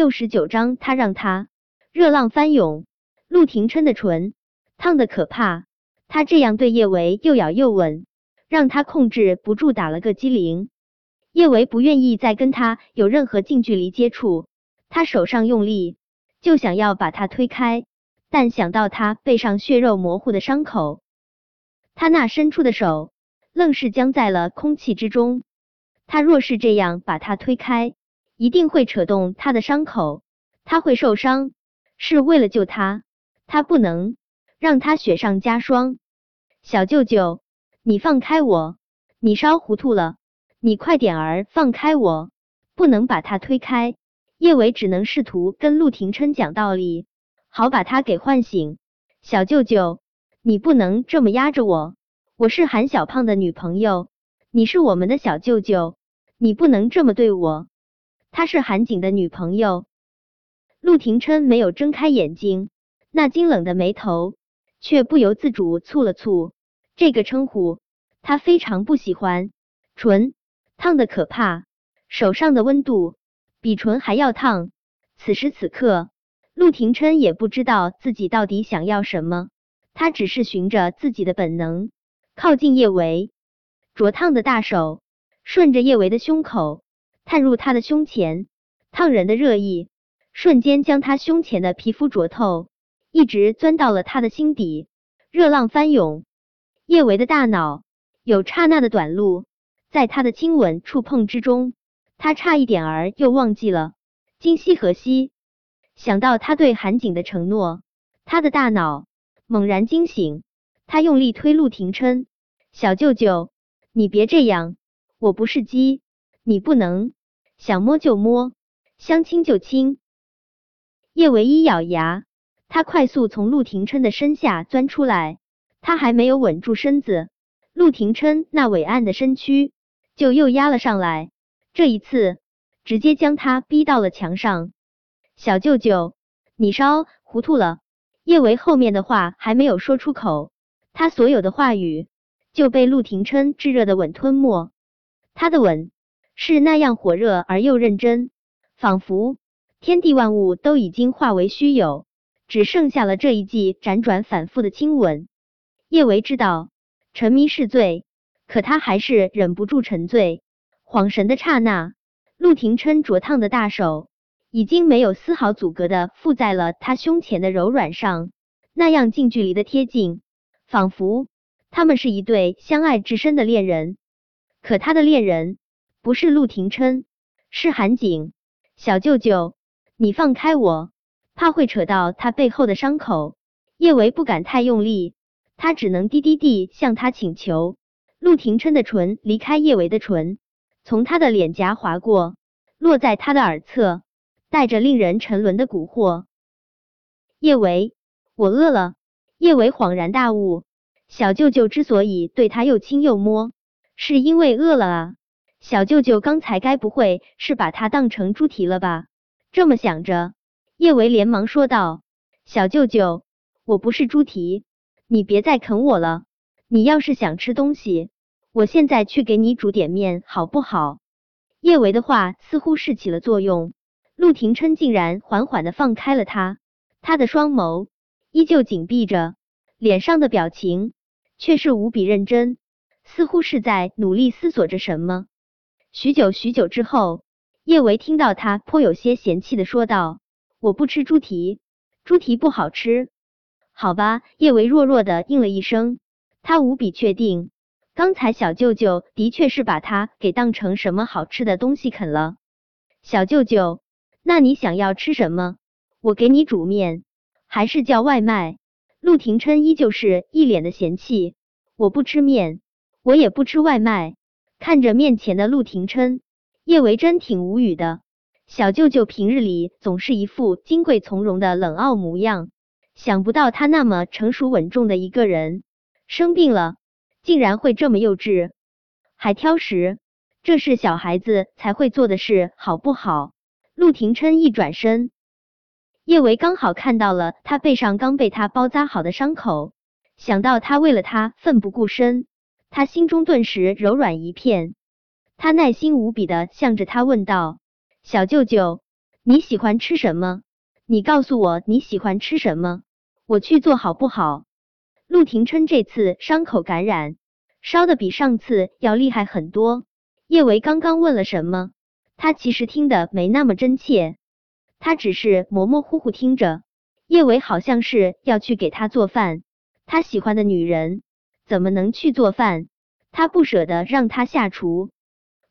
六十九章，他让他热浪翻涌。陆廷琛的唇烫的可怕，他这样对叶维又咬又吻，让他控制不住打了个激灵。叶维不愿意再跟他有任何近距离接触，他手上用力，就想要把他推开，但想到他背上血肉模糊的伤口，他那伸出的手愣是僵在了空气之中。他若是这样把他推开，一定会扯动他的伤口，他会受伤。是为了救他。他不能让他雪上加霜，小舅舅，你放开我！你烧糊涂了，你快点儿放开我！不能把他推开。叶伟只能试图跟陆廷琛讲道理，好把他给唤醒。小舅舅，你不能这么压着我，我是韩小胖的女朋友，你是我们的小舅舅，你不能这么对我。她是韩景的女朋友。陆廷琛没有睁开眼睛。那冰冷的眉头却不由自主蹙了蹙，这个称呼他非常不喜欢。唇烫的可怕，手上的温度比唇还要烫。此时此刻，陆廷琛也不知道自己到底想要什么，他只是循着自己的本能靠近叶维，灼烫的大手顺着叶维的胸口探入他的胸前，烫人的热意瞬间将他胸前的皮肤灼透。一直钻到了他的心底，热浪翻涌。叶维的大脑有刹那的短路，在他的亲吻触碰之中，他差一点儿又忘记了今夕何夕。想到他对韩景的承诺，他的大脑猛然惊醒。他用力推陆廷琛：“小舅舅，你别这样，我不是鸡，你不能想摸就摸，想亲就亲。”叶维一咬牙。他快速从陆廷琛的身下钻出来，他还没有稳住身子，陆廷琛那伟岸的身躯就又压了上来，这一次直接将他逼到了墙上。小舅舅，你烧糊涂了。叶维后面的话还没有说出口，他所有的话语就被陆廷琛炙热的吻吞没。他的吻是那样火热而又认真，仿佛天地万物都已经化为虚有。只剩下了这一记辗转反复的亲吻。叶维知道沉迷是罪，可他还是忍不住沉醉。恍神的刹那，陆廷琛灼烫的大手已经没有丝毫阻隔的附在了他胸前的柔软上，那样近距离的贴近，仿佛他们是一对相爱至深的恋人。可他的恋人不是陆廷琛，是韩景。小舅舅，你放开我。怕会扯到他背后的伤口，叶维不敢太用力，他只能低低地向他请求。陆廷琛的唇离开叶维的唇，从他的脸颊划过，落在他的耳侧，带着令人沉沦的蛊惑。叶维，我饿了。叶维恍然大悟，小舅舅之所以对他又亲又摸，是因为饿了啊。小舅舅刚才该不会是把他当成猪蹄了吧？这么想着。叶维连忙说道：“小舅舅，我不是猪蹄，你别再啃我了。你要是想吃东西，我现在去给你煮点面，好不好？”叶维的话似乎是起了作用，陆廷琛竟然缓缓的放开了他，他的双眸依旧紧闭着，脸上的表情却是无比认真，似乎是在努力思索着什么。许久许久之后，叶维听到他颇有些嫌弃的说道。我不吃猪蹄，猪蹄不好吃。好吧，叶维弱弱的应了一声。他无比确定，刚才小舅舅的确是把他给当成什么好吃的东西啃了。小舅舅，那你想要吃什么？我给你煮面，还是叫外卖？陆廷琛依旧是一脸的嫌弃。我不吃面，我也不吃外卖。看着面前的陆廷琛，叶维真挺无语的。小舅舅平日里总是一副金贵从容的冷傲模样，想不到他那么成熟稳重的一个人，生病了竟然会这么幼稚，还挑食，这是小孩子才会做的事，好不好？陆廷琛一转身，叶维刚好看到了他背上刚被他包扎好的伤口，想到他为了他奋不顾身，他心中顿时柔软一片，他耐心无比的向着他问道。小舅舅，你喜欢吃什么？你告诉我你喜欢吃什么，我去做好不好？陆廷琛这次伤口感染，烧的比上次要厉害很多。叶维刚刚问了什么？他其实听得没那么真切，他只是模模糊糊听着。叶维好像是要去给他做饭，他喜欢的女人怎么能去做饭？他不舍得让他下厨。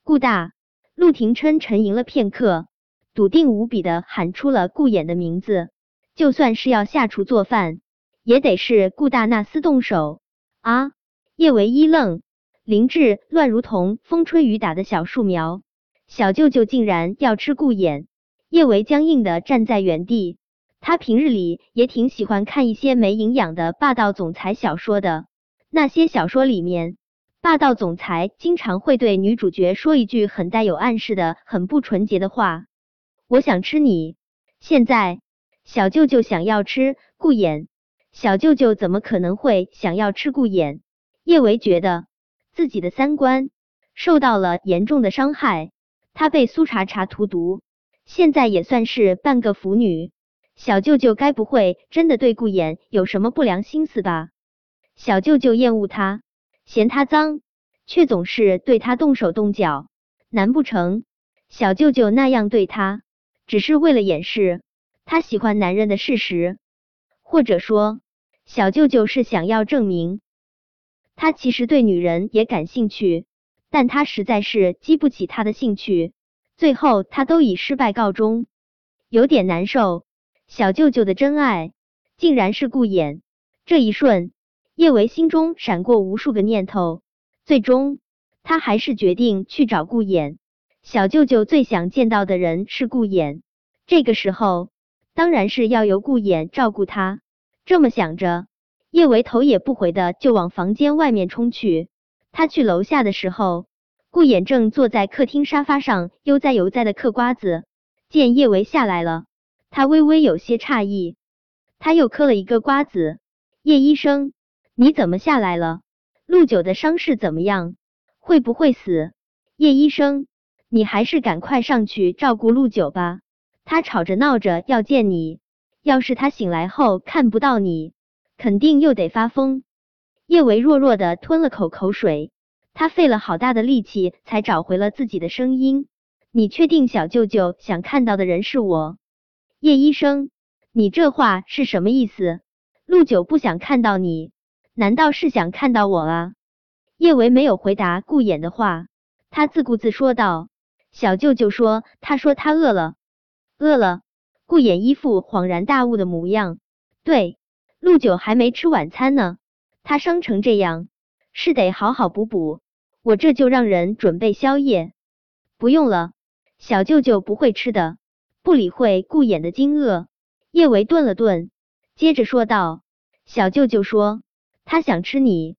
顾大，陆廷琛沉吟了片刻，笃定无比的喊出了顾衍的名字。就算是要下厨做饭，也得是顾大那厮动手啊！叶维一愣，林志乱如同风吹雨打的小树苗。小舅舅竟然要吃顾衍，叶维僵硬的站在原地。他平日里也挺喜欢看一些没营养的霸道总裁小说的，那些小说里面，霸道总裁经常会对女主角说一句很带有暗示的、很不纯洁的话：“我想吃你。”现在小舅舅想要吃顾衍，小舅舅怎么可能会想要吃顾衍？叶维觉得自己的三观受到了严重的伤害，他被苏茶茶荼毒，现在也算是半个腐女。小舅舅该不会真的对顾衍有什么不良心思吧？小舅舅厌恶他，嫌他脏，却总是对他动手动脚。难不成小舅舅那样对他，只是为了掩饰他喜欢男人的事实？或者说，小舅舅是想要证明他其实对女人也感兴趣，但他实在是激不起他的兴趣，最后他都以失败告终，有点难受。小舅舅的真爱竟然是顾衍，这一瞬，叶维心中闪过无数个念头，最终他还是决定去找顾衍。小舅舅最想见到的人是顾衍，这个时候当然是要由顾衍照顾他。这么想着，叶维头也不回的就往房间外面冲去。他去楼下的时候，顾衍正坐在客厅沙发上悠哉悠哉的嗑瓜子，见叶维下来了。他微微有些诧异，他又嗑了一个瓜子。叶医生，你怎么下来了？陆九的伤势怎么样？会不会死？叶医生，你还是赶快上去照顾陆九吧。他吵着闹着要见你，要是他醒来后看不到你，肯定又得发疯。叶维弱弱的吞了口口水，他费了好大的力气才找回了自己的声音。你确定小舅舅想看到的人是我？叶医生，你这话是什么意思？陆九不想看到你，难道是想看到我啊？叶维没有回答顾衍的话，他自顾自说道：“小舅舅说，他说他饿了，饿了。”顾衍一副恍然大悟的模样。对，陆九还没吃晚餐呢，他伤成这样，是得好好补补。我这就让人准备宵夜。不用了，小舅舅不会吃的。不理会顾衍的惊愕，叶维顿了顿，接着说道：“小舅舅说他想吃你，